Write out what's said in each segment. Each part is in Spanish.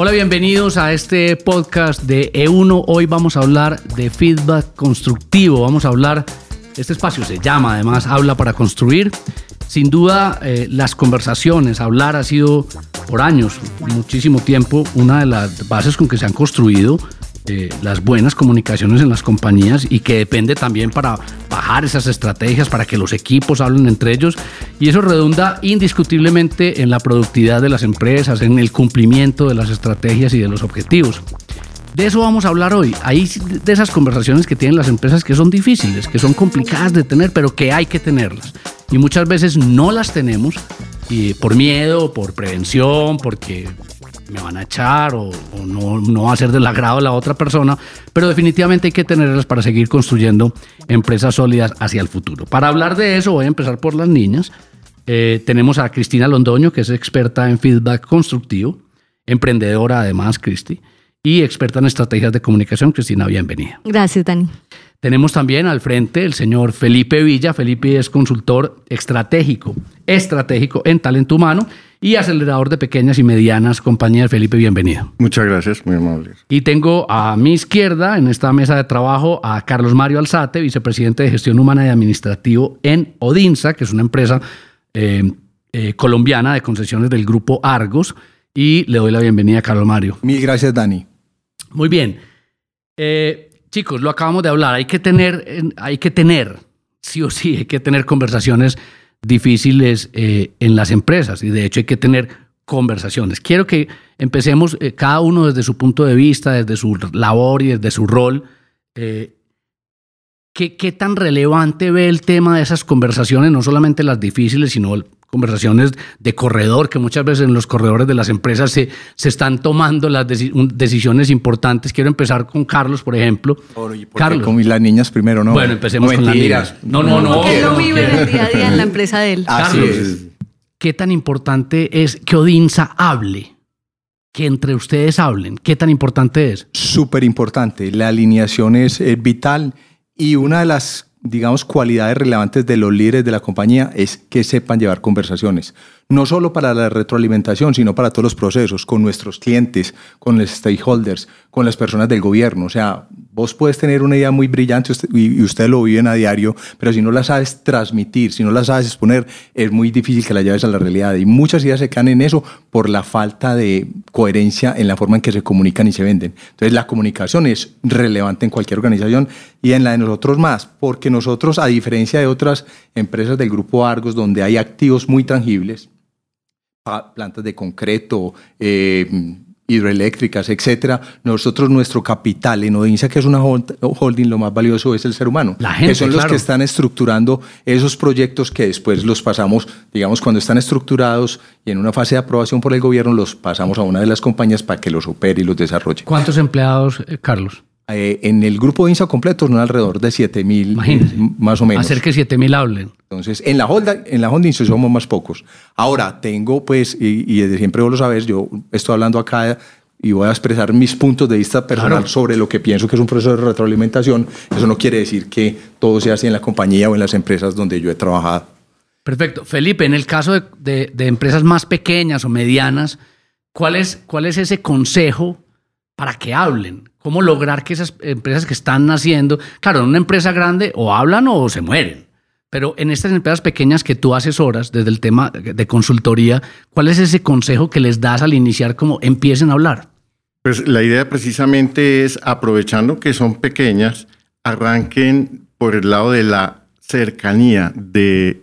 Hola, bienvenidos a este podcast de E1. Hoy vamos a hablar de feedback constructivo. Vamos a hablar, este espacio se llama además Habla para Construir. Sin duda, eh, las conversaciones, hablar ha sido por años, muchísimo tiempo, una de las bases con que se han construido las buenas comunicaciones en las compañías y que depende también para bajar esas estrategias, para que los equipos hablen entre ellos. Y eso redunda indiscutiblemente en la productividad de las empresas, en el cumplimiento de las estrategias y de los objetivos. De eso vamos a hablar hoy. Hay de esas conversaciones que tienen las empresas que son difíciles, que son complicadas de tener, pero que hay que tenerlas. Y muchas veces no las tenemos por miedo, por prevención, porque me van a echar o, no, no, va a ser del agrado de la otra persona, pero definitivamente hay que tenerlas para seguir construyendo empresas sólidas hacia el futuro. Para hablar de eso voy a empezar por las niñas. Eh, tenemos a Cristina Londoño, que es experta en feedback constructivo, emprendedora además, Cristi, y experta en estrategias de comunicación. Cristina, bienvenida. Gracias, Dani. Tenemos también al frente el señor Felipe Villa. Felipe es consultor estratégico, estratégico en talento humano y acelerador de pequeñas y medianas compañías. Felipe, bienvenido. Muchas gracias, muy amable. Y tengo a mi izquierda en esta mesa de trabajo a Carlos Mario Alzate, vicepresidente de gestión humana y administrativo en Odinsa, que es una empresa eh, eh, colombiana de concesiones del grupo Argos. Y le doy la bienvenida a Carlos Mario. Mil gracias, Dani. Muy bien. Eh, chicos, lo acabamos de hablar, hay que tener, hay que tener, sí o sí, hay que tener conversaciones difíciles eh, en las empresas y de hecho hay que tener conversaciones. Quiero que empecemos eh, cada uno desde su punto de vista, desde su labor y desde su rol. ¿qué, ¿Qué tan relevante ve el tema de esas conversaciones, no solamente las difíciles, sino conversaciones de corredor, que muchas veces en los corredores de las empresas se, se están tomando las decisiones importantes. Quiero empezar con Carlos, por ejemplo. Carlos. Con las niñas primero, ¿no? Bueno, empecemos con las niñas. No, no, no. Él lo vive el día a día en la empresa de él. Carlos, ¿qué tan importante es que Odinsa hable? Que entre ustedes hablen. ¿Qué tan importante es? Súper importante. La alineación es vital y una de las digamos, cualidades relevantes de los líderes de la compañía es que sepan llevar conversaciones no solo para la retroalimentación, sino para todos los procesos, con nuestros clientes, con los stakeholders, con las personas del gobierno. O sea, vos puedes tener una idea muy brillante y ustedes lo viven a diario, pero si no la sabes transmitir, si no la sabes exponer, es muy difícil que la lleves a la realidad. Y muchas ideas se caen en eso por la falta de coherencia en la forma en que se comunican y se venden. Entonces, la comunicación es relevante en cualquier organización y en la de nosotros más, porque nosotros, a diferencia de otras empresas del grupo Argos, donde hay activos muy tangibles, plantas de concreto, eh, hidroeléctricas, etcétera, nosotros nuestro capital en Odinsa, que es una holding, lo más valioso es el ser humano, La gente, que son los que están estructurando esos proyectos que después los pasamos, digamos, cuando están estructurados y en una fase de aprobación por el gobierno, los pasamos a una de las compañías para que los opere y los desarrolle. ¿Cuántos empleados, eh, Carlos? Eh, en el grupo de INSA completo son alrededor de 7 mil, más o menos. Hacer que 7 mil hablen. Entonces, en la holding, en la holding somos más pocos. Ahora, tengo, pues, y, desde siempre vos lo sabes, yo estoy hablando acá y voy a expresar mis puntos de vista personal sobre lo que pienso que es un proceso de retroalimentación. Eso no quiere decir que todo sea así en la compañía o en las empresas donde yo he trabajado. Perfecto. Felipe, en el caso de, de, empresas más pequeñas o medianas, ¿cuál es, ¿cuál es ese consejo para que hablen? ¿Cómo lograr que esas empresas que están naciendo, claro, en una empresa grande o hablan o se mueren? Pero en estas empresas pequeñas que tú asesoras desde el tema de consultoría, ¿cuál es ese consejo que les das al iniciar como empiecen a hablar? Pues la idea precisamente es, aprovechando que son pequeñas, arranquen por el lado de la cercanía del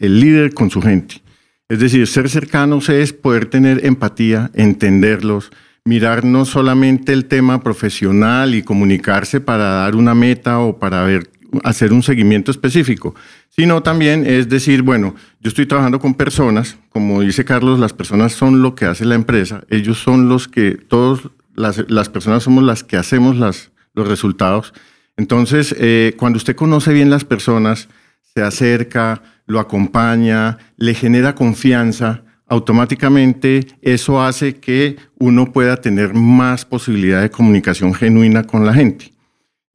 líder con su gente. Es decir, ser cercanos es poder tener empatía, entenderlos, mirar no solamente el tema profesional y comunicarse para dar una meta o para ver, hacer un seguimiento específico, sino también es decir, bueno, yo estoy trabajando con personas, como dice Carlos, las personas son lo que hace la empresa, ellos son los que, todos, las, personas somos las que hacemos las, los resultados. Entonces, eh, cuando usted conoce bien las personas, se acerca, lo acompaña, le genera confianza, automáticamente eso hace que uno pueda tener más posibilidad de comunicación genuina con la gente.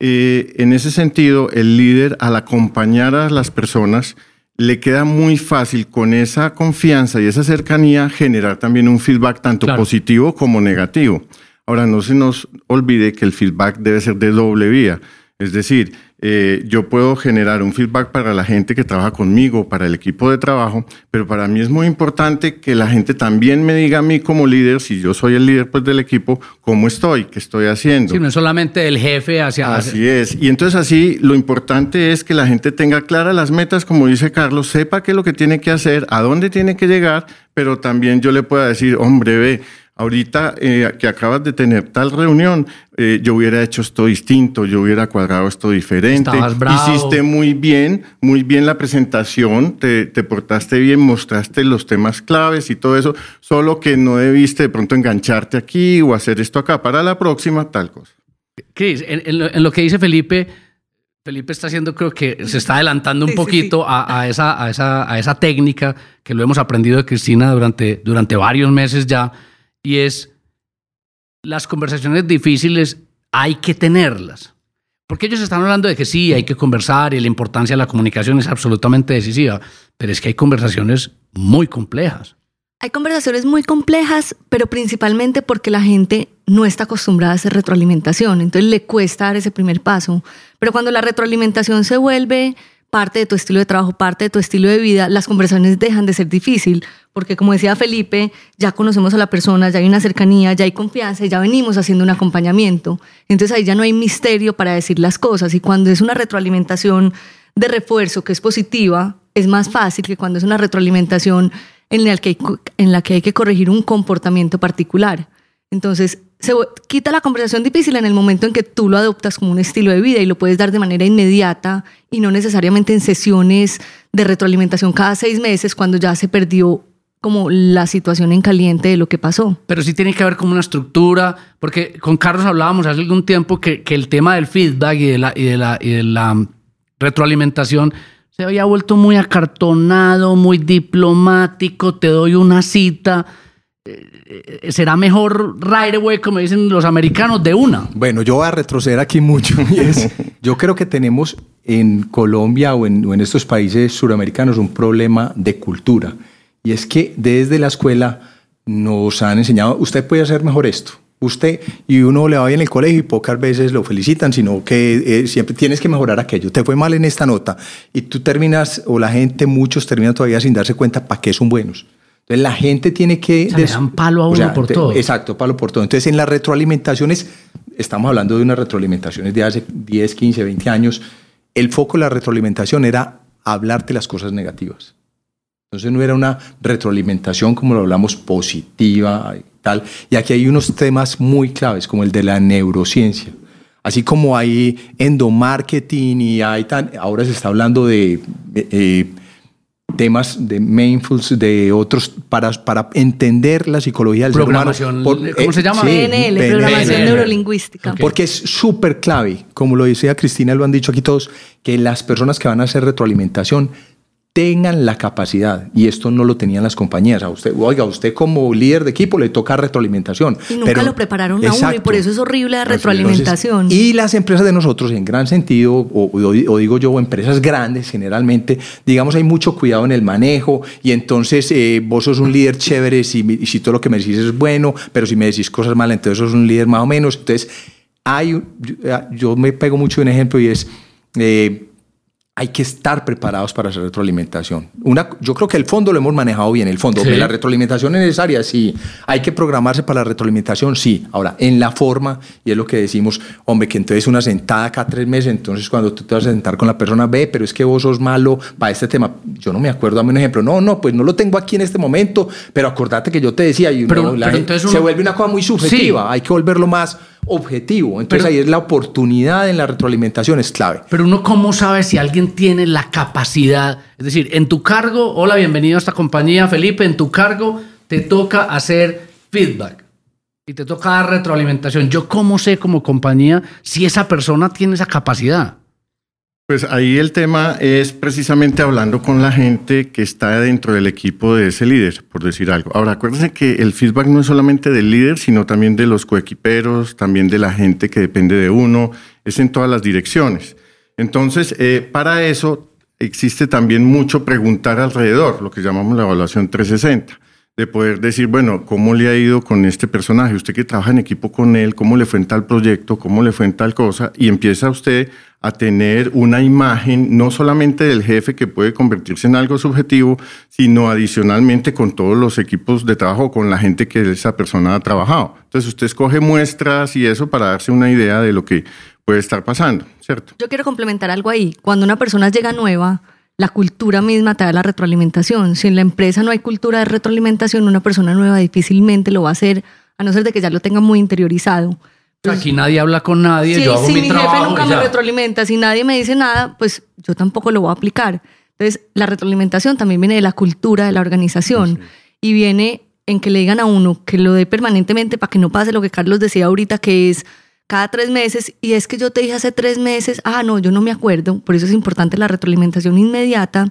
Eh, en ese sentido, el líder, al acompañar a las personas, le queda muy fácil con esa confianza y esa cercanía generar también un feedback tanto positivo como negativo. Ahora, no se nos olvide que el feedback debe ser de doble vía. Es decir, eh, yo puedo generar un feedback para la gente que trabaja conmigo, para el equipo de trabajo, pero para mí es muy importante que la gente también me diga a mí como líder, si yo soy el líder pues, del equipo, cómo estoy, qué estoy haciendo. Sí, no es solamente el jefe hacia... Así es. Y entonces así lo importante es que la gente tenga claras las metas, como dice Carlos, sepa qué es lo que tiene que hacer, a dónde tiene que llegar, pero también yo le pueda decir, hombre, ve, ahorita eh, que acabas de tener tal reunión, eh, yo hubiera hecho esto distinto, yo hubiera cuadrado esto diferente. Hiciste muy bien, muy bien la presentación, te, portaste bien, mostraste los temas claves y todo eso, solo que no debiste de pronto engancharte aquí o hacer esto acá. Para la próxima, tal cosa. Cris, en, lo, que dice Felipe, Felipe está haciendo, creo que se está adelantando un poquito A, esa, a, esa, a esa técnica que lo hemos aprendido de Cristina durante, durante varios meses ya y es las conversaciones difíciles hay que tenerlas. Porque ellos están hablando de que sí, hay que conversar y la importancia de la comunicación es absolutamente decisiva, pero es que hay conversaciones muy complejas. Hay conversaciones muy complejas, pero principalmente porque la gente no está acostumbrada a hacer retroalimentación, entonces le cuesta dar ese primer paso. Pero cuando la retroalimentación se vuelve parte de tu estilo de trabajo, parte de tu estilo de vida, las conversaciones dejan de ser difícil, porque como decía Felipe, ya conocemos a la persona, ya hay una cercanía, ya hay confianza ya venimos haciendo un acompañamiento. Entonces ahí ya no hay misterio para decir las cosas y cuando es una retroalimentación de refuerzo que es positiva, es más fácil que cuando es una retroalimentación en la que en la que, hay que corregir un comportamiento particular. Entonces, se quita la conversación difícil en el momento en que tú lo adoptas como un estilo de vida y lo puedes dar de manera inmediata y no necesariamente en sesiones de retroalimentación cada seis meses cuando ya se perdió como la situación en caliente de lo que pasó. Pero sí tiene que haber como una estructura, porque con Carlos hablábamos hace algún tiempo que, que el tema del feedback y de, la, y, de la, y de la retroalimentación se había vuelto muy acartonado, muy diplomático, te doy una cita será mejor right away, como dicen los americanos, de una. Bueno, yo voy a retroceder aquí mucho. yo creo que tenemos en Colombia o en, estos países suramericanos un problema de cultura. Y es que desde la escuela nos han enseñado, usted puede hacer mejor esto. Usted, y uno le va bien en el colegio y pocas veces lo felicitan, sino que eh, siempre tienes que mejorar aquello. Te fue mal en esta nota y tú terminas, o la gente, muchos terminan todavía sin darse cuenta para qué son buenos. Entonces la gente tiene que... O dan palo a uno por todo. Exacto, palo por todo. Entonces en las retroalimentaciones, estamos hablando de unas retroalimentaciones de hace 10, 15, 20 años, el foco de la retroalimentación era hablarte las cosas negativas. Entonces no era una retroalimentación como lo hablamos positiva y tal. Y aquí hay unos temas muy claves como el de la neurociencia. Así como hay endomarketing y hay tan, ahora se está hablando de eh, temas de mindfulness, de otros, para, para entender la psicología del ser humano. ¿Cómo se eh, llama? PNL, programación neurolingüística. Porque es súper clave, como lo decía Cristina, lo han dicho aquí todos, que las personas que van a hacer retroalimentación tengan la capacidad, y esto no lo tenían las compañías, a usted, oiga, usted como líder de equipo le toca retroalimentación. Y nunca lo prepararon a uno, y por eso es horrible la retroalimentación. y las empresas de nosotros, en gran sentido, o, digo yo, empresas grandes generalmente, digamos, hay mucho cuidado en el manejo, y entonces eh, vos sos un líder chévere si, si todo lo que me decís es bueno, pero si me decís cosas malas, entonces sos un líder más o menos. Entonces, hay, yo me pego mucho un ejemplo y es... Eh, hay que estar preparados para hacer retroalimentación. Una, yo creo que el fondo lo hemos manejado bien, el fondo. ¿La retroalimentación es necesaria? Sí. ¿Hay que programarse para la retroalimentación? Sí. Ahora, en la forma, y es lo que decimos, hombre, que entonces una sentada cada tres meses, entonces cuando tú te vas a sentar con la persona, ve, pero es que vos sos malo para este tema. Yo no me acuerdo, dame un ejemplo. No, no, pues no lo tengo aquí en este momento, pero acordate que yo te decía, y pero, se vuelve una cosa muy subjetiva, hay que volverlo más objetivo. Entonces ahí es la oportunidad en la retroalimentación, es clave. Pero uno cómo sabe si alguien tiene la capacidad, es decir, en tu cargo, hola, bienvenido a esta compañía, Felipe, en tu cargo te toca hacer feedback y te toca dar retroalimentación. Yo cómo sé como compañía si esa persona tiene esa capacidad. Pues ahí el tema es precisamente hablando con la gente que está dentro del equipo de ese líder, por decir algo. Ahora, acuérdense que el feedback no es solamente del líder, sino también de los coequiperos, también de la gente que depende de uno, es en todas las direcciones. Entonces, eh, para eso existe también mucho preguntar alrededor, lo que llamamos la evaluación 360 de poder decir, bueno, ¿cómo le ha ido con este personaje? Usted que trabaja en equipo con él, ¿cómo le fue en tal proyecto? ¿Cómo le fue en tal cosa? Y empieza usted a tener una imagen no solamente del jefe que puede convertirse en algo subjetivo, sino adicionalmente con todos los equipos de trabajo, con la gente que esa persona ha trabajado. Entonces usted escoge muestras y eso para darse una idea de lo que puede estar pasando, ¿cierto? Yo quiero complementar algo ahí. Cuando una persona llega nueva, la cultura misma te da la retroalimentación. Si en la empresa no hay cultura de retroalimentación, una persona nueva difícilmente lo va a hacer, a no ser de que ya lo tenga muy interiorizado. Aquí nadie habla con nadie, si, yo hago si mi, mi trabajo. jefe nunca me retroalimenta, si nadie me dice nada, pues yo tampoco lo voy a aplicar. Entonces, la retroalimentación también viene de la cultura de la organización y viene en que le digan a uno que lo dé permanentemente para que no pase lo que Carlos decía ahorita, que es cada tres meses, y es que yo te dije hace tres meses, ah, no, yo no me acuerdo, por eso es importante la retroalimentación inmediata,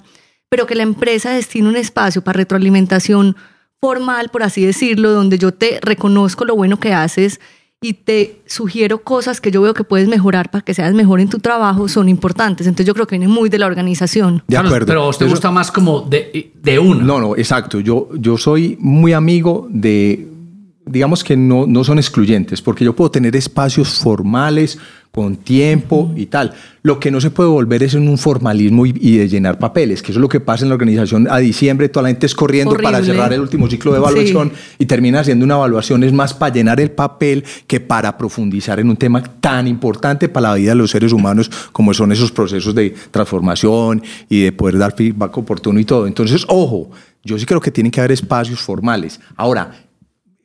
pero que la empresa destine un espacio para retroalimentación formal, por así decirlo, donde yo te reconozco lo bueno que haces y te sugiero cosas que yo veo que puedes mejorar para que seas mejor en tu trabajo, son importantes. Entonces yo creo que viene muy de la organización. De acuerdo. Pero a usted Eso- gusta más como de, de una. No, no, exacto. Yo, yo soy muy amigo de, digamos que no, no son excluyentes, porque yo puedo tener espacios formales con tiempo y tal. Lo que no se puede volver es en un formalismo y, y de llenar papeles, que eso es lo que pasa en la organización a diciembre, toda la gente es corriendo para cerrar el último ciclo de evaluación y termina haciendo una evaluación es más para llenar el papel que para profundizar en un tema tan importante para la vida de los seres humanos como son esos procesos de transformación y de poder dar feedback oportuno y todo. Entonces, ojo, yo sí creo que tienen que haber espacios formales. Ahora,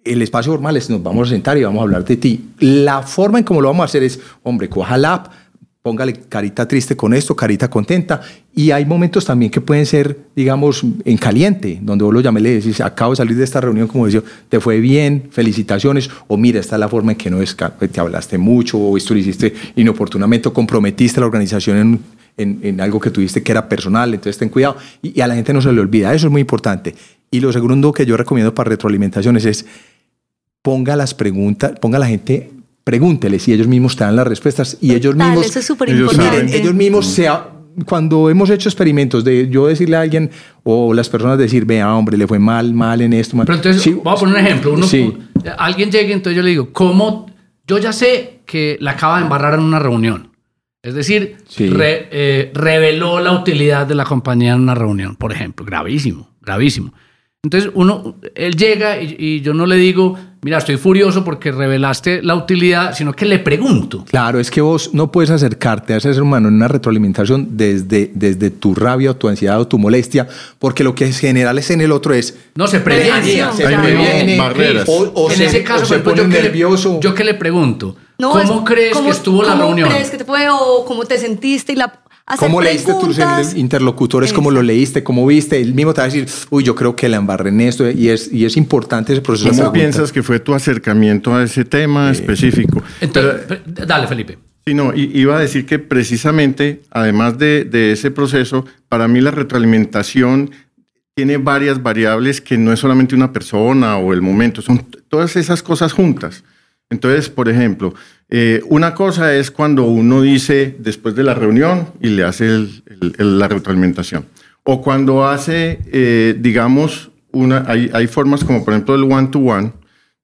el espacio formal es nos vamos a sentar y vamos a hablar de ti. La forma en cómo lo vamos a hacer es, hombre, coja la app, póngale carita triste con esto, carita contenta. Y hay momentos también que pueden ser, digamos, en caliente, donde vos lo llamé y le decís, acabo de salir de esta reunión, como decía, te fue bien, felicitaciones, o mira, esta es la forma en que no te hablaste mucho, o esto lo hiciste inoportunamente, o comprometiste a la organización en, en, en algo que tuviste que era personal, entonces ten cuidado. Y a la gente no se le olvida, eso es muy importante. Y lo segundo que yo recomiendo para retroalimentaciones es ponga las preguntas, ponga a la gente, pregúnteles y ellos mismos te dan las respuestas y ellos mismos, eso es súper ellos importante. miren, ellos mismos se ha- cuando hemos hecho experimentos de yo decirle a alguien o las personas decir, vea, hombre, le fue mal, mal en esto. mal". Pero entonces, Sí, voy a poner un ejemplo. Uno, Sí. Alguien llega y entonces yo le digo, ¿cómo? Yo ya sé que la acaba de embarrar en una reunión. Es decir, Sí. re- eh, reveló la utilidad de la compañía en una reunión, por ejemplo. Gravísimo, gravísimo. Entonces, uno, él llega y, y yo no le digo, mira, estoy furioso porque revelaste la utilidad, sino que le pregunto. Claro, es que vos no puedes acercarte a ese ser humano en una retroalimentación desde, desde tu rabia o tu ansiedad o tu molestia, porque lo que es general es en el otro es No se previene. Se previene, barreras. o, o en se, ese caso, o se pone yo que le- nervioso. yo que le pregunto, No, ¿cómo es- crees ¿cómo- que estuvo la ¿Cómo reunión? crees que te fue o cómo te sentiste? Y la, hacer ¿Cómo leíste tus preguntas. interlocutores? ¿Cómo lo leíste? ¿Cómo viste? El mismo te va a decir, uy, yo creo que la embarré en esto. Y es, y es importante ese proceso ¿Cómo piensas que fue tu acercamiento a ese tema específico? Entonces, Pero- pe- dale, Felipe. Sí, no, i- iba a decir que precisamente, además de, de ese proceso, para mí la retroalimentación tiene varias variables que no es solamente una persona o el momento, son todas esas cosas juntas. Entonces, por ejemplo, eh, una cosa es cuando uno dice después de la reunión y le hace la retroalimentación. O cuando hace, eh, digamos, una, hay, hay formas como por ejemplo el one-to-one,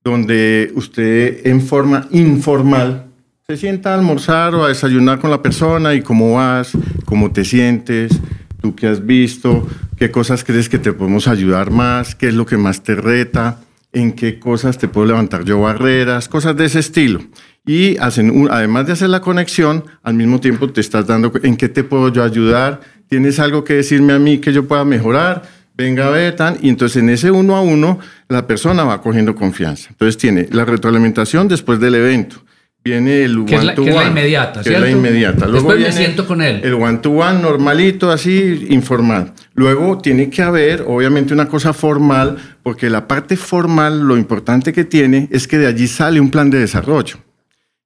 donde usted en forma informal se sienta a almorzar o a desayunar con la persona y cómo vas, cómo te sientes, tú qué has visto, qué cosas crees que te podemos ayudar más, qué es lo que más te reta, en qué cosas te puedo levantar yo barreras, cosas de ese estilo. Y hacen un- además de hacer la conexión, al mismo tiempo te estás dando en qué te puedo yo ayudar, tienes algo que decirme a mí que yo pueda mejorar, venga a ver, tan, y entonces en ese uno a uno la persona va cogiendo confianza. Entonces tiene la retroalimentación después del evento. Viene el Que es la- one to que es la one, inmediata, que es la ¿cierto? inmediata. Luego Después me viene siento con él. El one to one normalito, así informal. Luego tiene que haber, obviamente, una cosa formal, porque la parte formal, lo importante que tiene es que de allí sale un plan de desarrollo.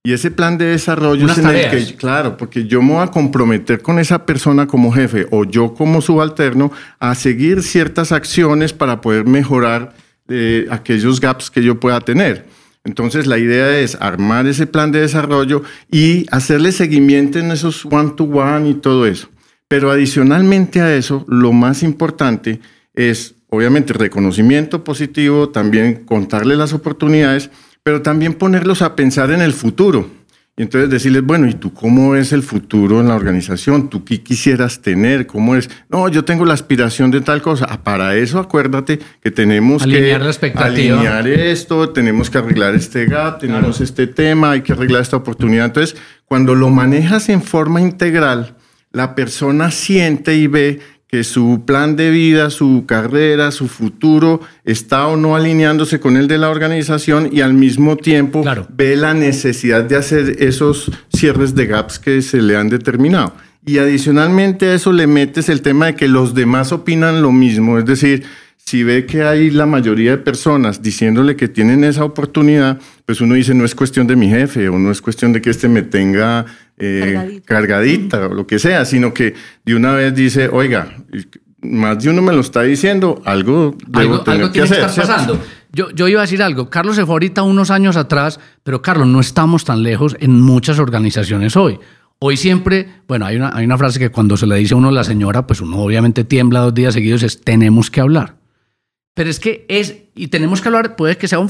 Y ese plan de desarrollo Unas es en el tareas. que, claro, porque yo me voy a comprometer con esa persona como jefe o yo como subalterno a seguir ciertas acciones para poder mejorar eh, aquellos gaps que yo pueda tener. Entonces la idea es armar ese plan de desarrollo y hacerle seguimiento en esos one-to-one y todo eso. Pero adicionalmente a eso, lo más importante es, obviamente, reconocimiento positivo, también contarle las oportunidades, pero también ponerlos a pensar en el futuro. Y entonces decirles, bueno, ¿y tú cómo es el futuro en la organización? ¿Tú qué quisieras tener? ¿Cómo es? No, yo tengo la aspiración de tal cosa. Ah, para eso acuérdate que tenemos alinear que la alinear esto, tenemos que arreglar este gap, tenemos este tema, hay que arreglar esta oportunidad. Entonces, cuando lo manejas en forma integral, la persona siente y ve que su plan de vida, su carrera, su futuro está o no alineándose con el de la organización y al mismo tiempo ve la necesidad de hacer esos cierres de gaps que se le han determinado. Y adicionalmente a eso le metes el tema de que los demás opinan lo mismo, es decir, si ve que hay la mayoría de personas diciéndole que tienen esa oportunidad, pues uno dice, no es cuestión de mi jefe o no es cuestión de que este me tenga eh, cargadita. o lo que sea, sino que de una vez dice, oiga, más de uno me lo está diciendo, algo debo tener que hacer. estar pasando. Yo, yo iba a decir algo, Carlos se fue ahorita unos años atrás, pero Carlos, no estamos tan lejos en muchas organizaciones hoy. Hoy siempre, bueno, hay una, hay una frase que cuando se le dice a uno a la señora, pues uno obviamente tiembla dos días seguidos, es tenemos que hablar. Pero es que es, y tenemos que hablar, puede que sea un,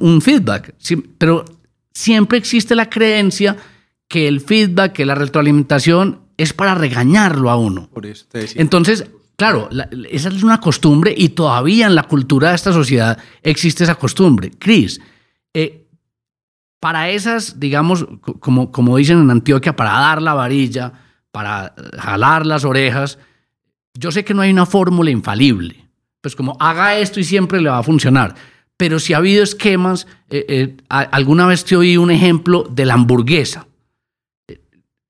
un, feedback, pero siempre existe la creencia que el feedback, que la retroalimentación es para regañarlo a uno. Por eso te decía. Entonces, claro, esa es una costumbre y todavía en la cultura de esta sociedad existe esa costumbre. Cris, eh, para esas, digamos, como, como dicen en Antioquia, para dar la varilla, para jalar las orejas, yo sé que no hay una fórmula infalible pues como haga esto y siempre le va a funcionar. Pero si ha habido esquemas, eh, eh, alguna vez te oí un ejemplo de la hamburguesa.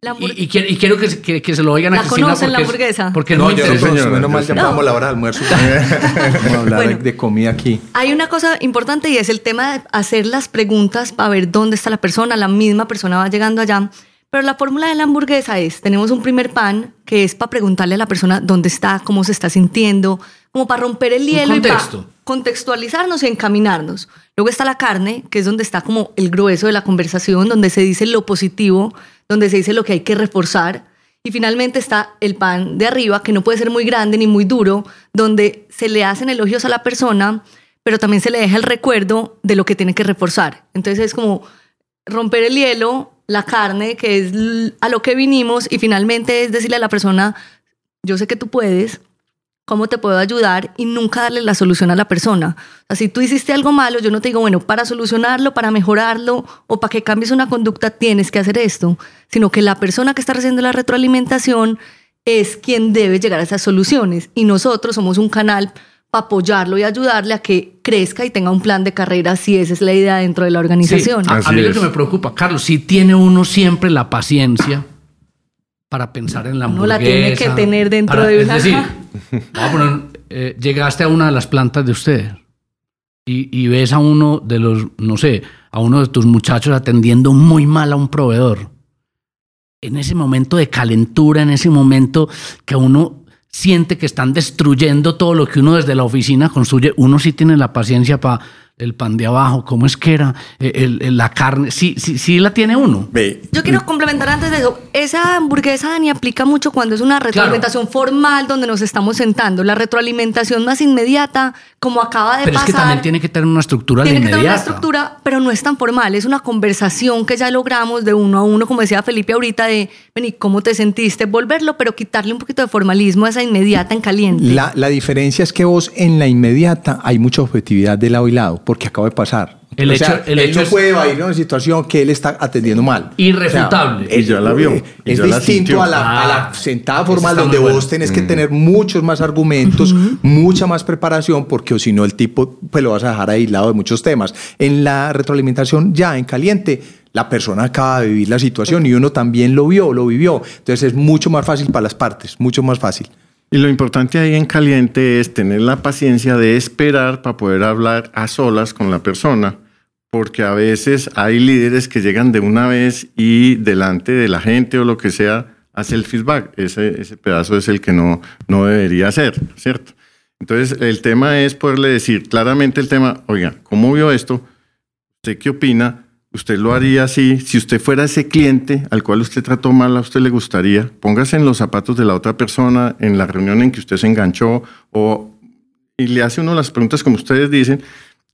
Y, quiero, que, que, se lo oigan a Cristina. ¿Conocen la hamburguesa? Porque no, yo no, menos mal llamamos la hora de almuerzo. Vamos a hablar de comida aquí. Hay una cosa importante y es el tema de hacer las preguntas para ver dónde está la persona. La misma persona va llegando allá. Pero la fórmula de la hamburguesa es, tenemos un primer pan que es para preguntarle a la persona dónde está, cómo se está sintiendo, como para romper el hielo y para contextualizarnos y encaminarnos. Luego está la carne, que es donde está como el grueso de la conversación, donde se dice lo positivo, donde se dice lo que hay que reforzar. Y finalmente está el pan de arriba, que no puede ser muy grande ni muy duro, donde se le hacen elogios a la persona, pero también se le deja el recuerdo de lo que tiene que reforzar. Entonces es como romper el hielo, la carne, que es a lo que vinimos, y finalmente es decirle a la persona, yo sé que tú puedes, ¿cómo te puedo ayudar? Y nunca darle la solución a la persona. O si tú hiciste algo malo, yo no te digo, bueno, para solucionarlo, para mejorarlo o para que cambies una conducta tienes que hacer esto, sino que la persona que está haciendo la retroalimentación es quien debe llegar a esas soluciones y nosotros somos un canal apoyarlo y ayudarle a que crezca y tenga un plan de carrera si esa es la idea dentro de la organización. a, mí lo que me preocupa, Carlos, si tiene uno siempre la paciencia para pensar en la hamburguesa. No la tiene que tener dentro de una... Es decir, eh, llegaste a una de las plantas de ustedes y, y ves a uno de los, no sé, a uno de tus muchachos atendiendo muy mal a un proveedor. En ese momento de calentura, en ese momento que uno siente que están destruyendo todo lo que uno desde la oficina construye, uno sí tiene la paciencia para el pan de abajo, ¿cómo es que era? El, la carne, sí, sí, sí la tiene uno. Yo quiero complementar antes de eso. Esa hamburguesa, Dani, aplica mucho cuando es una retroalimentación formal donde nos estamos sentando. La retroalimentación más inmediata, como acaba de pasar. Pero es que también tiene que tener una estructura Tiene que tener una estructura, pero no es tan formal. Es una conversación que ya logramos de uno a uno, como decía Felipe ahorita, de, vení, ¿cómo te sentiste? Volverlo, pero quitarle un poquito de formalismo a esa inmediata en caliente. La, la diferencia es que vos en la inmediata hay mucha objetividad de lado y lado porque acaba de pasar. El hecho, el él no puede ir a una situación que él está atendiendo mal. Irrefutable. y ya la vio. Es distinto a, la, ah. sentada formal donde vos tenés que mm. tener muchos más argumentos, mucha más preparación, porque si no el tipo pues lo vas a dejar aislado de muchos temas. En la retroalimentación ya en caliente, la persona acaba de vivir la situación y uno también lo vio, lo vivió. Entonces es mucho más fácil para las partes, mucho más fácil. Y lo importante ahí en caliente es tener la paciencia de esperar para poder hablar a solas con la persona, porque a veces hay líderes que llegan de una vez y delante de la gente o lo que sea hace el feedback. Ese, pedazo es el que no, no debería ser, ¿cierto? Entonces el tema es poderle decir claramente el tema, oiga, ¿cómo vio esto? ¿Usted qué opina? Usted lo haría así. Si usted fuera ese cliente al cual usted trató mal, a usted le gustaría, póngase en los zapatos de la otra persona en la reunión en que usted se enganchó o, y le hace uno las preguntas como ustedes dicen.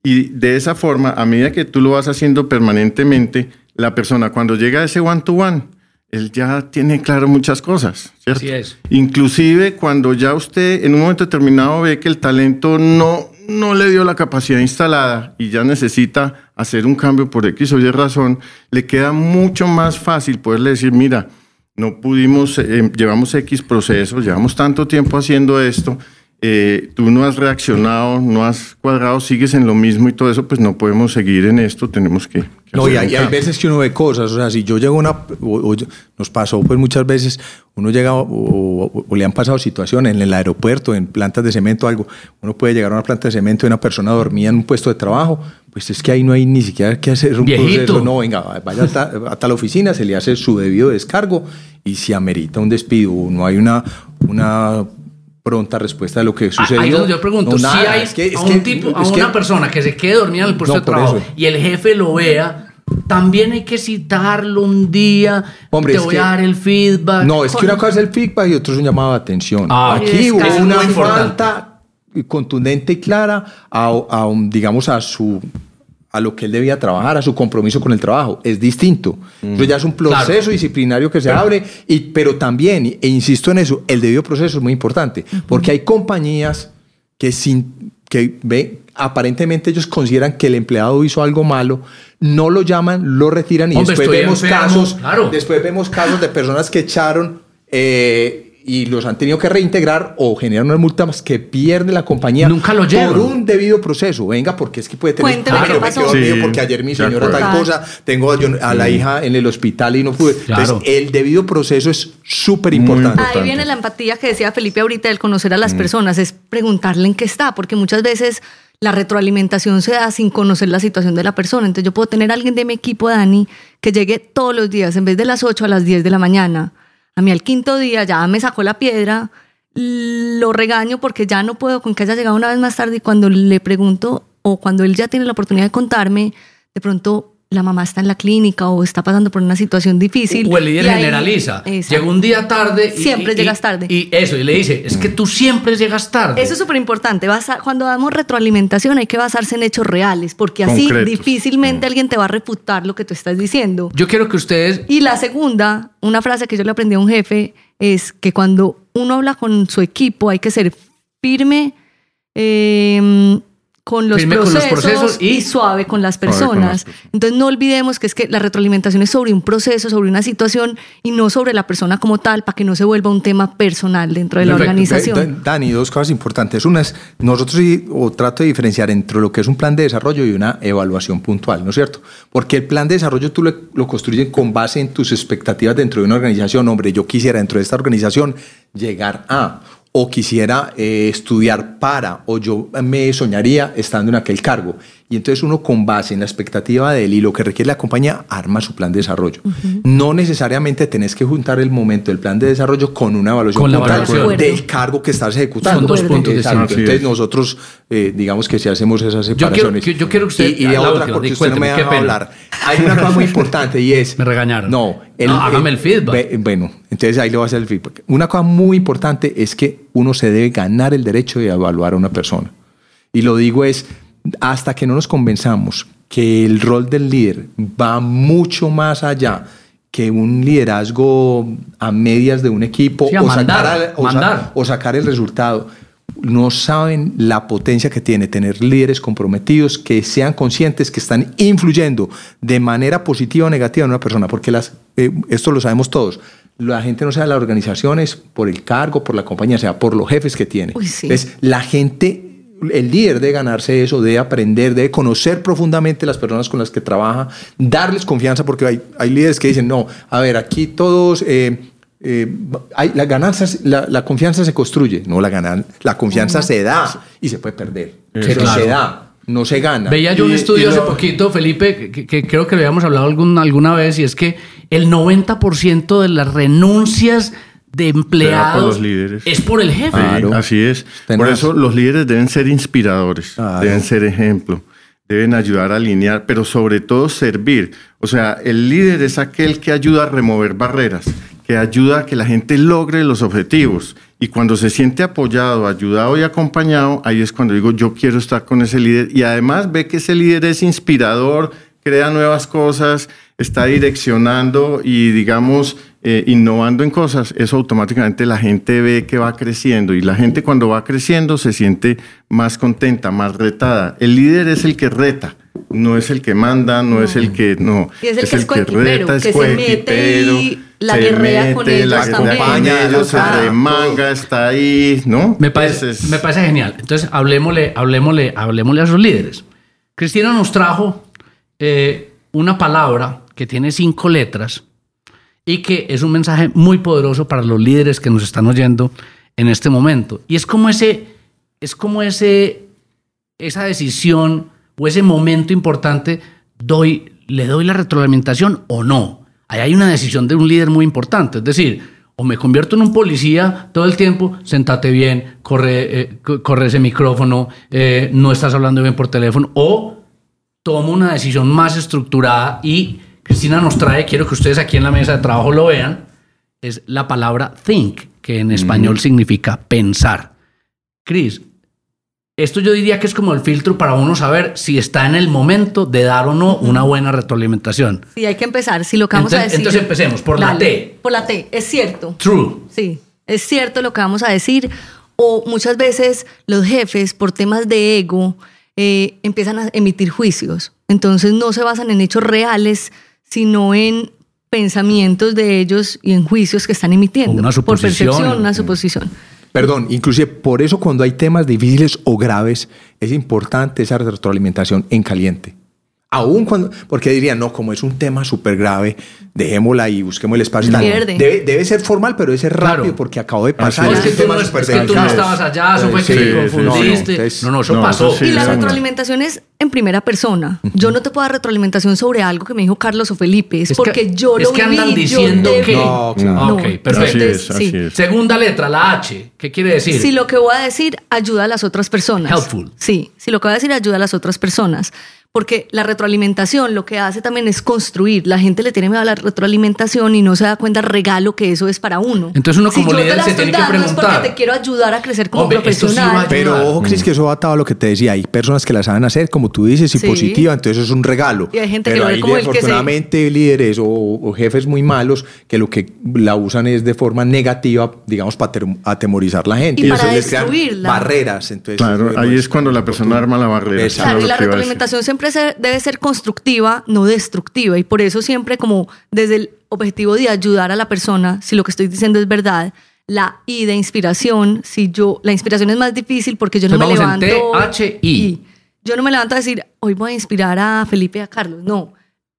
Y de esa forma, a medida que tú lo vas haciendo permanentemente, la persona cuando llega a ese one-to-one, él ya tiene claro muchas cosas, ¿cierto? Así es. Inclusive cuando ya usted en un momento determinado ve que el talento no, no le dio la capacidad instalada y ya necesita hacer un cambio por X o Y razón, le queda mucho más fácil poderle decir, mira, no pudimos, eh, llevamos X procesos, llevamos tanto tiempo haciendo esto, eh, tú no has reaccionado, no has cuadrado, sigues en lo mismo y todo eso, pues no podemos seguir en esto, tenemos que... que No, y hay, veces que uno ve cosas, o sea, si yo llego a una, o- o nos pasó pues muchas veces, uno llega o, o- o le han pasado situaciones en el aeropuerto, en plantas de cemento, algo, uno puede llegar a una planta de cemento y una persona dormía en un puesto de trabajo, pues es que ahí no hay ni siquiera que hacer un Viejito. proceso, no, venga, vaya hasta, hasta la oficina, se le hace su debido descargo y si amerita un despido, no hay una, una pronta respuesta de lo que Ah, sucedió. Ahí es donde yo pregunto, No, si hay es que- es a, un que- tipo, a que- una persona que se quede dormida en el puesto No, de trabajo eso. y el jefe lo vea, también hay que citarlo un día, Hombre, te voy a dar el feedback. No, es que una cosa es el feedback y otro es un llamado de atención. Ah, Aquí es hubo una importante. falta contundente y clara a, a un, digamos, a su a lo que él debía trabajar, a su compromiso con el trabajo. Es distinto. Eso ya es un proceso Claro. disciplinario que se abre, y, pero también, e insisto en eso, el debido proceso es muy importante, porque hay compañías que sin que ve aparentemente ellos consideran que el empleado hizo algo malo, no lo llaman, lo retiran y Hombre, después vemos enfermo, casos, claro. después vemos casos de personas que echaron eh, y los han tenido que reintegrar o generan unas multas que pierde la compañía Nunca lo llevan. por un debido proceso. Venga, porque es que puede tener Cuénteme qué dormido Sí, porque ayer mi señora tal cosa, tengo a, yo- a la hija en el hospital y no pude. Claro. Entonces, el debido proceso es súper importante. Ahí viene la empatía que decía Felipe ahorita, el conocer a las personas, es preguntarle en qué está, porque muchas veces la retroalimentación se da sin conocer la situación de la persona. Entonces yo puedo tener a alguien de mi equipo, Dani, que llegue todos los días, en vez de las 8 a las 10 de la mañana. A mí al quinto día ya me sacó la piedra, lo regaño porque ya no puedo con que haya llegado una vez más tarde y cuando le pregunto o cuando él ya tiene la oportunidad de contarme, de pronto la mamá está en la clínica o está pasando por una situación difícil. O el líder generaliza. Llegó un día tarde. y- Siempre y- llegas tarde. Y eso, y le dice, es que tú siempre llegas tarde. Eso es súper importante. Cuando damos retroalimentación hay que basarse en hechos reales, porque así Concretos. difícilmente alguien te va a refutar lo que tú estás diciendo. Yo quiero que ustedes Y la segunda, una frase que yo le aprendí a un jefe, es que cuando uno habla con su equipo hay que ser firme eh, con, los Firme con los procesos y- y, suave con las con personas. las. Entonces no olvidemos que es que la retroalimentación es sobre un proceso, sobre una situación y no sobre la persona como tal, para que no se vuelva un tema personal dentro de la Perfecto. organización. Da- Dani, dos cosas importantes. Una es, nosotros sí, o trato de diferenciar entre lo que es un plan de desarrollo y una evaluación puntual, ¿no es cierto? Porque el plan de desarrollo tú le- lo construyes con base en tus expectativas dentro de una organización. Hombre, yo quisiera dentro de esta organización llegar a, o quisiera eh, estudiar para, o yo me soñaría estando en aquel cargo. Y entonces uno con base en la expectativa de él y lo que requiere la compañía, arma su plan de desarrollo. No necesariamente tenés que juntar el momento del plan de desarrollo con una evaluación Con la evaluación. del cargo que estás ejecutando. Son dos puntos distintos. Entonces nosotros, eh, digamos que si hacemos esas quiero- separaciones. yo- yo quiero que usted- Y, y la otra, última, porque usted no me deja hablar. Hay una cosa muy importante y es... Me regañaron. No. No, hágame el feedback. ve- bueno, entonces ahí le voy a hacer el feedback. Una cosa muy importante es que uno se debe ganar el derecho de evaluar a una persona. Y lo digo es, hasta que no nos convenzamos que el rol del líder va mucho más allá que un liderazgo a medias de un equipo Sí, o, mandar, sacar, al- o sa- mandar. o sacar el resultado. No saben la potencia que tiene tener líderes comprometidos que sean conscientes que están influyendo de manera positiva o negativa en una persona, porque las, eh, esto lo sabemos todos. La gente no sea las organizaciones por el cargo, por la compañía, sea por los jefes que tiene. Uy, sí. Entonces, la gente, el líder debe ganarse eso, debe aprender, debe conocer profundamente las personas con las que trabaja, darles confianza, porque hay, hay líderes que dicen, no, a ver, aquí todos... eh, eh, hay, la, ganancia, la, la confianza se construye, no la ganan, la confianza se da y se puede perder, pero claro. se da, no se gana. Veía yo un Y- estudio y hace lo- poquito, Felipe, que, que creo que lo habíamos hablado algún- alguna vez, y es que el 90% de las renuncias de empleados los líderes. es por el jefe. Sí, Claro. así es. Tenaz. Por eso los líderes deben ser inspiradores, Claro. deben ser ejemplo, deben ayudar a alinear, pero sobre todo servir. O sea, el líder es aquel que ayuda a remover barreras, que ayuda a que la gente logre los objetivos. Y cuando se siente apoyado, ayudado y acompañado, ahí es cuando digo, yo quiero estar con ese líder. Y además ve que ese líder es inspirador, crea nuevas cosas, está direccionando y, digamos, eh, innovando en cosas, eso automáticamente la gente ve que va creciendo y la gente cuando va creciendo se siente más contenta, más retada. El líder es el que reta, no es el que manda, no, es el que no, y es el que, reta, es que se mete y la guerrea con ellos la acompaña, ellos, se remanga, está ahí, ¿no? Me parece, me parece genial. Entonces, hablemosle, hablemosle, hablemosle a esos líderes. Cristina nos trajo eh, una palabra que tiene cinco letras y que es un mensaje muy poderoso para los líderes que nos están oyendo en este momento. Y es como ese, es como ese, esa decisión o ese momento importante, doy, le doy la retroalimentación o no. Ahí hay una decisión de un líder muy importante, es decir, o me convierto en un policía todo el tiempo, sentate bien, corre, eh, corre ese micrófono, eh, no estás hablando bien por teléfono, o tomo una decisión más estructurada y Cristina nos trae, quiero que ustedes aquí en la mesa de trabajo lo vean, es la palabra think, que en español significa pensar. Cris, esto yo diría que es como el filtro para uno saber si está en el momento de dar o no una buena retroalimentación. Sí, hay que empezar. Si lo que vamos entonces, a decir. Entonces empecemos por la T. Por la T, es cierto. True. Sí, es cierto lo que vamos a decir. O muchas veces los jefes, por temas de ego, eh, empiezan a emitir juicios. Entonces no se basan en hechos reales, sino en pensamientos de ellos y en juicios que están emitiendo. Una Por percepción, una suposición. Perdón, inclusive por eso cuando hay temas difíciles o graves, es importante esa retroalimentación en caliente. Aún cuando, porque dirían, no, como es un tema súper grave, dejémosla y busquemos el espacio. Pierde. Debe, debe ser formal, pero debe ser rápido Claro. porque acabo de pasar. Es que, es tú no, es, es que tú no estabas allá, eso fue Sí, que te sí, sí, confundiste. entonces- No, no, eso no, pasó. eso sí, Y la retroalimentación es en primera persona. Yo no te puedo dar retroalimentación sobre algo que me dijo Carlos o Felipe. Es, Es que- porque yo es lo que andan viví, diciendo que- vi. No, claro. Ok, perfecto. Así Entonces, es, así sí. es. Segunda letra, la H. ¿Qué quiere decir? Si lo que voy a decir ayuda a las otras personas. Helpful. Sí, si lo que voy a decir ayuda a las otras personas. Porque la retroalimentación lo que hace también es construir. La gente le tiene miedo a la retroalimentación y no se da cuenta el regalo que eso es para uno. Entonces uno Si como te líder la se tiene que dando es preguntar. porque te quiero ayudar a crecer como Hombre, esto sí profesional. Pero ojo, Cris, que eso va atado a lo que te decía. Hay personas que la saben hacer, como tú dices, y Sí. positiva, entonces eso es un regalo. Y hay gente que Pero lo ve hay, como el que se- afortunadamente líderes o, o jefes muy malos que lo que la usan es de forma negativa, digamos, para atem- atemorizar a la gente. Y para eso les crean barreras. Entonces, Claro, ahí es cuando la persona arma la barrera. Exacto. Claro, y la lo que retroalimentación siempre se- debe ser constructiva, no destructiva. Y por eso siempre como desde el objetivo de ayudar a la persona, si lo que estoy diciendo es verdad, la I de inspiración, si yo, la inspiración es más difícil porque yo no Entonces me vamos en levanto. T, H, I. Yo no me levanto a decir, hoy voy a inspirar a Felipe y a Carlos. No.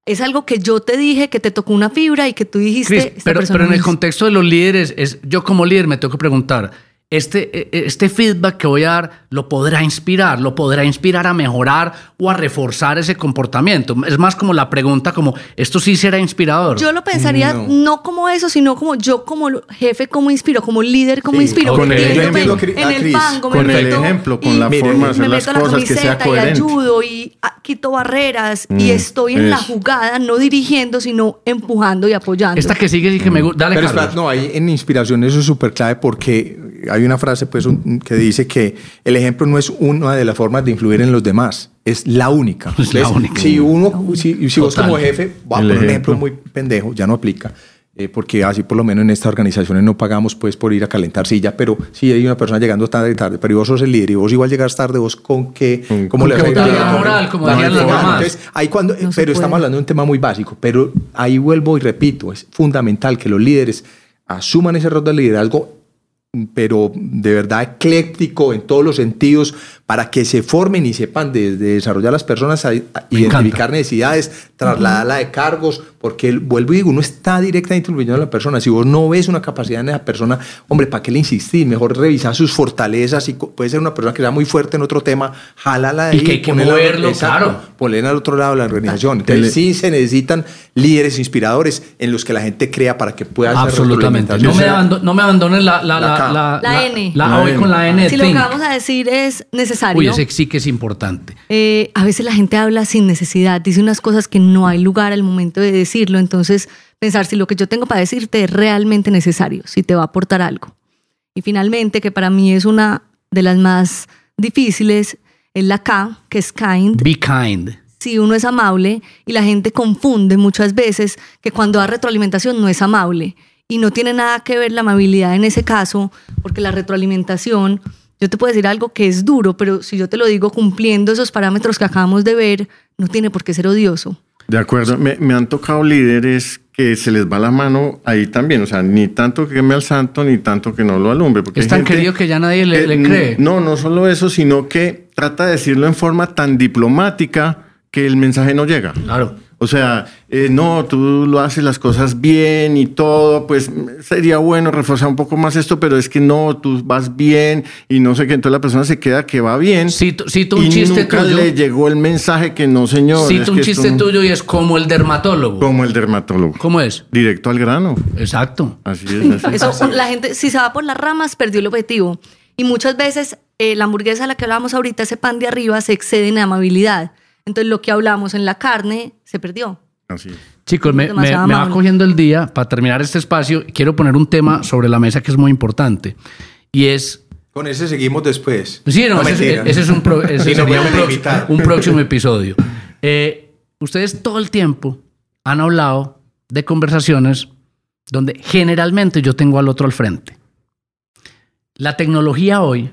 Es algo que yo te dije, que te tocó una fibra y que tú dijiste. Chris, "Esta pero, persona pero en el contexto de los líderes, es, yo como líder me tengo que preguntar, este, eh, este feedback que voy a dar lo podrá inspirar, lo podrá inspirar a mejorar o a reforzar ese comportamiento. Es más como la pregunta como, ¿esto sí será inspirador? Yo lo pensaría No. no. como eso, sino como yo como jefe, como inspiro, como líder, como Sí, inspiro. con el ejemplo, Cri- en el me con el meto ejemplo, con y la Mire, forma de hacer me las meto la cosas que sea camiseta y coherente. ayudo y ah, quito barreras y Mm, estoy en la jugada, no dirigiendo, sino empujando y apoyando. Esta que sigue sí que me gusta. Dale, Pero Carlos. espera, no, ahí en inspiración eso es súper clave porque hay una frase pues un- que dice que el ejemplo no es una de las formas de influir en los demás, es la única. Es la única. Si uno, si, si vos como jefe, va a poner un ejemplo muy pendejo, ya no aplica. eh, porque así por lo menos en estas organizaciones no pagamos pues por ir a calentar silla, pero si hay una persona llegando tarde tarde, pero vos sos el líder y vos igual llegas tarde, vos con qué, cómo con le qué vas a moral, como las. Entonces, ahí cuando, No pero estamos hablando de un tema muy básico, pero ahí vuelvo y repito, es fundamental que los líderes asuman ese rol de liderazgo, pero de verdad ecléctico en todos los sentidos, para que se formen y sepan de, de desarrollar las personas, a, a identificar encanta. necesidades, trasladarla de cargos, porque el- vuelvo y digo, uno está directamente influyendo a la persona. Si vos no ves una capacidad en esa persona, hombre, ¿para qué le insistís? Mejor revisar sus fortalezas y puede ser una persona que sea muy fuerte en otro tema, jálala de Y ahí, que hay que moverlo, exacto, claro. Ponela al otro lado de la organización. Entonces, sí se necesitan líderes inspiradores en los que la gente crea para que pueda hacer Absolutamente. No me, retroalimentación. abando- no me abandonen la, la, La la, K. la, La N. La, La hoy con la N. si lo que vamos a decir es, necesario. Uy, ese sí que es importante. Eh, a veces la gente habla sin necesidad, dice unas cosas que no hay lugar al momento de decirlo. Entonces, pensar si lo que yo tengo para decirte es realmente necesario, si te va a aportar algo. Y finalmente, que para mí es una de las más difíciles, es la K, que es kind. Be kind. Si uno es amable y la gente confunde muchas veces que cuando da retroalimentación no es amable. Y no tiene nada que ver la amabilidad en ese caso, porque la retroalimentación, yo te puedo decir algo que es duro, pero si yo te lo digo cumpliendo esos parámetros que acabamos de ver, no tiene por qué ser odioso. De acuerdo, me, me, han tocado líderes que se les va la mano ahí también, o sea, ni tanto que queme al santo, ni tanto que no lo alumbre. Porque es tan querido que ya nadie le, le cree. No, no solo eso, sino que trata de decirlo en forma tan diplomática que el mensaje no llega. Claro. O sea, eh, no, tú lo haces las cosas bien y todo, pues sería bueno reforzar un poco más esto, pero es que no, tú vas bien y no sé qué, entonces la persona se queda que va bien. Cito, cito un y chiste nunca tuyo. le llegó el mensaje que no, señor. Cito un chiste esto tuyo y es como el dermatólogo. Como el dermatólogo. ¿Cómo es? Directo al grano. Exacto. Así es. Así es. Eso, la gente, si se va por las ramas, perdió el objetivo. Y muchas veces eh, la hamburguesa a la que hablábamos ahorita, ese pan de arriba, se excede en amabilidad. Entonces lo que hablamos en la carne se perdió. Así es. Chicos, me, me- me va cogiendo el día para terminar este espacio. Quiero poner un tema sobre la mesa que es muy importante. Y es Con ese seguimos después. Sí, no, ese, mentira. ese es un, pro- ese Sí, no sería un, invitar. un próximo episodio. Eh, ustedes todo el tiempo han hablado de conversaciones donde generalmente yo tengo al otro al frente. La tecnología hoy,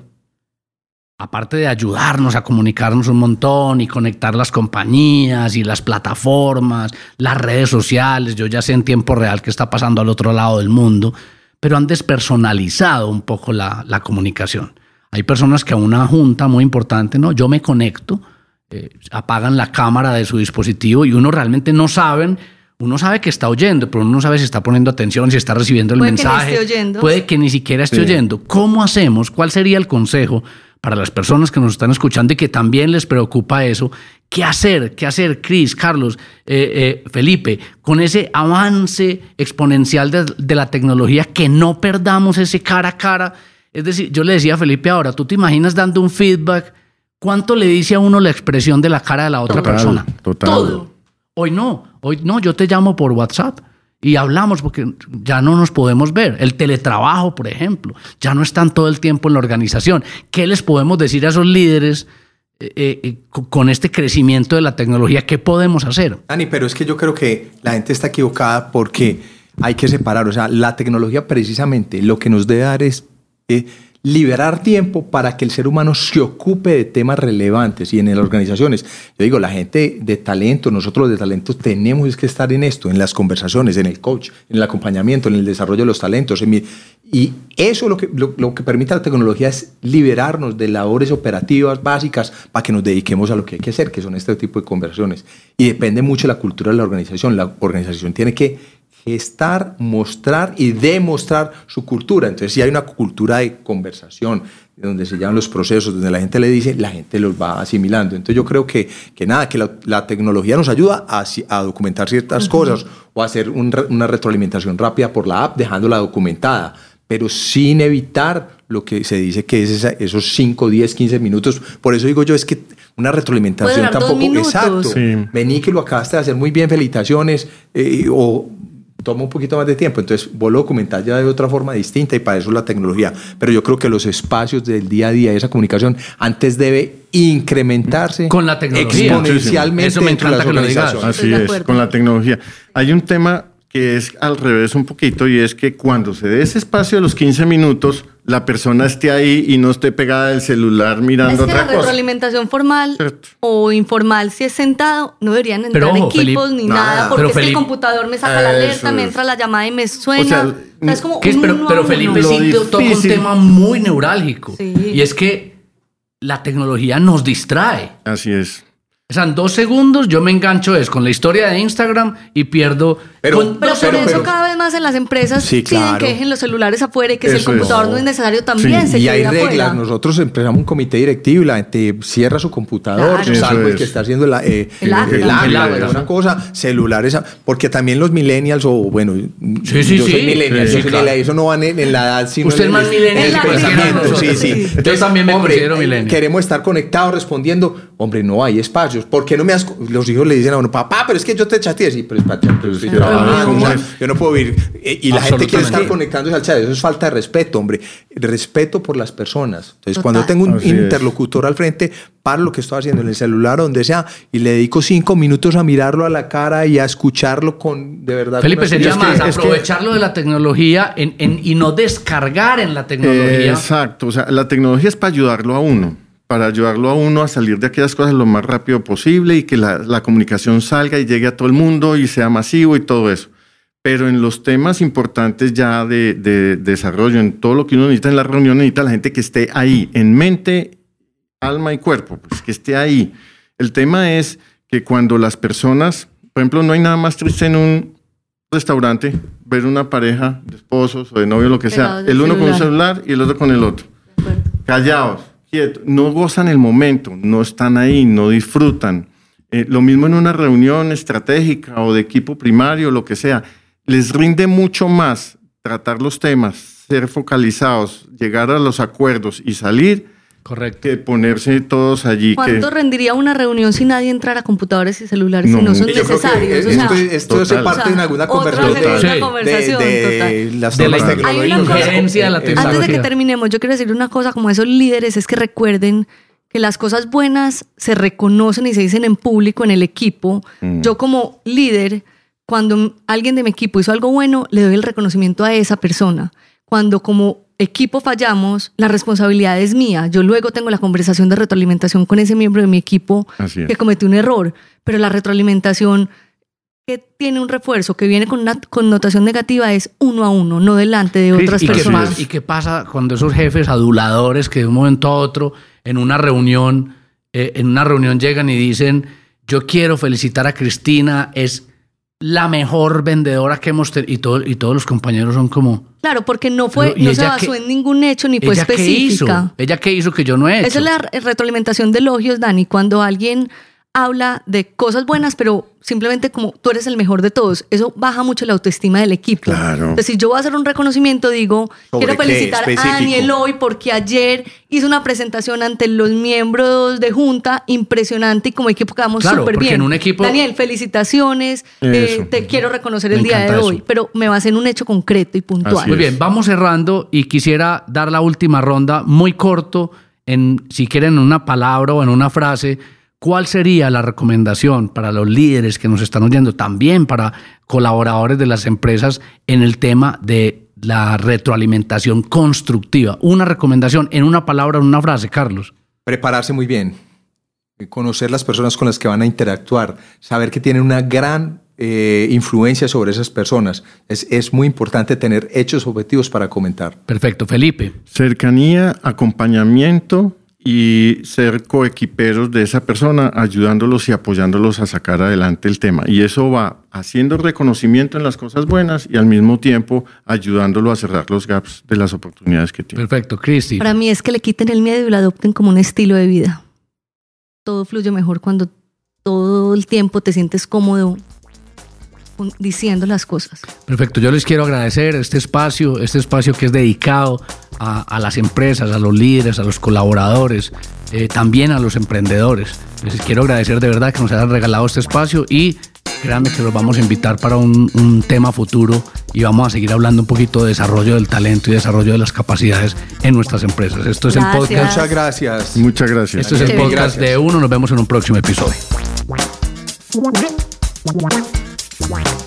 aparte de ayudarnos a comunicarnos un montón y conectar las compañías y las plataformas, las redes sociales, yo ya sé en tiempo real qué está pasando al otro lado del mundo, pero han despersonalizado un poco la, la comunicación. Hay personas que a una junta muy importante, ¿no? Yo me conecto, eh, apagan la cámara de su dispositivo y uno realmente no saben, uno sabe que está oyendo, pero uno no sabe si está poniendo atención, si está recibiendo el Puede que ni mensaje. esté oyendo. Puede que ni siquiera esté Sí. oyendo. ¿Cómo hacemos? ¿Cuál sería el consejo para las personas que nos están escuchando y que también les preocupa eso? ¿Qué hacer? ¿Qué hacer, Cris, Carlos, eh, eh, Felipe, con ese avance exponencial de, de la tecnología, que no perdamos ese cara a cara? Es decir, yo le decía a Felipe ahora, ¿tú te imaginas dando un feedback? ¿Cuánto le dice a uno la expresión de la cara de la otra Total, persona? total. Todo. Hoy no, hoy no, yo te llamo por WhatsApp y hablamos porque ya no nos podemos ver. El teletrabajo, por ejemplo, ya no están todo el tiempo en la organización. ¿Qué les podemos decir a esos líderes eh, eh, con- con este crecimiento de la tecnología? ¿Qué podemos hacer? Dani, pero es que yo creo que la gente está equivocada porque hay que separar. O sea, la tecnología precisamente lo que nos debe dar es eh, liberar tiempo para que el ser humano se ocupe de temas relevantes y en las organizaciones. Yo digo, la gente de talento, nosotros de talento tenemos que estar en esto, en las conversaciones, en el coach, en el acompañamiento, en el desarrollo de los talentos. y eso lo que, lo, lo que permite la tecnología es liberarnos de labores operativas básicas para que nos dediquemos a lo que hay que hacer, que son este tipo de conversaciones. Y depende mucho de la cultura de la organización. La organización tiene que gestar, mostrar y demostrar su cultura. Entonces, si hay una cultura de conversación, donde se llevan los procesos, donde la gente le dice, la gente los va asimilando. Entonces, yo creo que, que nada, que la, la tecnología nos ayuda a, documentar ciertas cosas o a hacer un una retroalimentación rápida por la app, dejándola documentada, pero sin evitar lo que se dice que es esa- esos 5, 10, 15 minutos. Por eso digo yo, es que una retroalimentación tampoco... Exacto. Sí. Vení que lo acabaste de hacer muy bien, felicitaciones, eh, o toma un poquito más de tiempo. Entonces, vos lo documentás ya de otra forma distinta y para eso la tecnología. Pero yo creo que los espacios del día a día, esa comunicación, antes debe incrementarse Con la tecnología. exponencialmente Eso me encanta que lo digas. Así es, con la tecnología. Hay un tema que es al revés un poquito y es que cuando se dé ese espacio de los 15 minutos, la persona esté ahí y no esté pegada del celular mirando Es que otra la cosa. retroalimentación formal Cierto. o informal, si es sentado, no deberían entrar Pero ojo, equipos Felipe, ni nada. nada, porque Pero es que el computador me saca la alerta, me entra la llamada y me suena. O sea, O sea, es como ¿Qué es? un Pero, pero. Felipe sí toca un tema muy neurálgico. Sí. Y es que la tecnología nos distrae. Así es. O sea, en dos segundos yo me engancho es con la historia de Instagram y pierdo. Pero- con Pero por eso cada vez más en las empresas Sí, piden que dejen los celulares afuera y que si el es. computador no es necesario también se y quede hay afuera. reglas. Nosotros empezamos un comité directivo y la gente cierra su computador, Claro. salvo el que es. está haciendo la, eh, El el El acta. alguna cosa, celulares, porque también los millennials o bueno, Sí, sí, yo sí. soy millennial, Sí, yo soy claro. millennial, eso no van en, en la edad, sino Usted en es más el- millennial en el pensamiento, sí, sí. sí. Yo también me considero millennial. Queremos estar conectados respondiendo, hombre, no hay espacios. ¿Por qué no me has co-?" los hijos le dicen a uno, papá, pero es que yo te chateé, sí, pero es para pero estoy Claro, trabajando, ¿cómo o sea, es? yo no puedo ir eh, y la gente quiere estar conectándose al chat, eso es falta de respeto, hombre, respeto por las personas. Entonces, Total. cuando tengo un Así es. interlocutor al frente, paro lo que estoy haciendo en el celular o donde sea y le dedico cinco minutos a mirarlo a la cara y a escucharlo con de verdad. Felipe, sería es que- más que- aprovecharlo de la tecnología en- en- y no descargar en la tecnología. Exacto, o sea, la tecnología es para ayudarlo a uno, para ayudarlo a uno a salir de aquellas cosas lo más rápido posible y que la, la comunicación salga y llegue a todo el mundo y sea masivo y todo eso. Pero en los temas importantes ya de, de desarrollo, en todo lo que uno necesita en la reunión, necesita la gente que esté ahí, en mente, alma y cuerpo, pues que esté ahí. El tema es que cuando las personas, por ejemplo, no hay nada más triste en un restaurante ver una pareja de esposos o de novios, lo que sea, Pegados el uno con un celular y el otro con el otro. Callados, no gozan el momento, no están ahí, no disfrutan. Eh, lo mismo en una reunión estratégica o de equipo primario, lo que sea. Les rinde mucho más tratar los temas, ser focalizados, llegar a los acuerdos y salir Correcto. que ponerse todos allí. Que, ¿Cuánto rendiría una reunión si nadie entrara a computadores y celulares No. si no son Y yo creo que necesarios? O sea, esto, esto se parte en alguna otra conversación Sí. conversación, de, de total. las De la Hay una cosa- de la Exacto. Antes de que tecnología. terminemos, yo quiero decir una cosa como esos líderes, es que recuerden que las cosas buenas se reconocen y se dicen en público, en el equipo. Mm. Yo como líder, cuando alguien de mi equipo hizo algo bueno, le doy el reconocimiento a esa persona. Cuando como equipo fallamos, la responsabilidad es mía. Yo luego tengo la conversación de retroalimentación con ese miembro de mi equipo que cometió un error, pero la retroalimentación que tiene un refuerzo, que viene con una connotación negativa, es uno a uno, no delante de otras ¿y, qué personas. ¿Y qué pasa cuando esos jefes aduladores que de un momento a otro en una reunión, eh, en una reunión llegan y dicen, yo quiero felicitar a Cristina, es la mejor vendedora que hemos tenido, y, todo- y todos los compañeros son como, Claro, porque no fue, Pero, ¿y no se basó en ningún hecho ni fue ¿ella qué hizo? específica. ¿Ella qué hizo que yo no he hecho? Esa es la re- retroalimentación de elogios, Dani, cuando alguien habla de cosas buenas, pero simplemente como tú eres el mejor de todos, eso baja mucho la autoestima del equipo. Claro. Entonces, si yo voy a hacer un reconocimiento, digo, ¿Sobre quiero felicitar a. Daniel hoy porque ayer hizo una presentación ante los miembros de junta impresionante y como equipo quedamos Claro, súper bien. en un equipo- Daniel, felicitaciones, eh, te quiero reconocer el Me día de hoy, eso. pero me vas en un hecho concreto y puntual. Muy bien, vamos cerrando y quisiera dar la última ronda muy corto, en, si quieren, en una palabra o en una frase. ¿Cuál sería la recomendación para los líderes que nos están oyendo, también para colaboradores de las empresas en el tema de la retroalimentación constructiva? Una recomendación en una palabra en una frase, Carlos. Prepararse muy bien, conocer las personas con las que van a interactuar, saber que tienen una gran eh, influencia sobre esas personas. Es, es muy importante tener hechos objetivos para comentar. Perfecto, Felipe. Cercanía, acompañamiento y ser coequiperos de esa persona, ayudándolos y apoyándolos a sacar adelante el tema. Y eso va haciendo reconocimiento en las cosas buenas y al mismo tiempo ayudándolo a cerrar los gaps de las oportunidades que tiene. Perfecto, Cristi. Para mí es que le quiten el miedo y lo adopten como un estilo de vida. Todo fluye mejor cuando todo el tiempo te sientes cómodo diciendo las cosas. Perfecto, yo les quiero agradecer este espacio, este espacio que es dedicado a, a las empresas, a los líderes, a los colaboradores, eh, también a los emprendedores. Les quiero agradecer de verdad que nos hayan regalado este espacio y créanme que los vamos a invitar para un, un tema futuro y vamos a seguir hablando un poquito de desarrollo del talento y desarrollo de las capacidades en nuestras empresas. Esto es el podcast. Muchas gracias. Muchas gracias. Esto es el podcast Gracias. de uno. Nos vemos en un próximo episodio. Wow.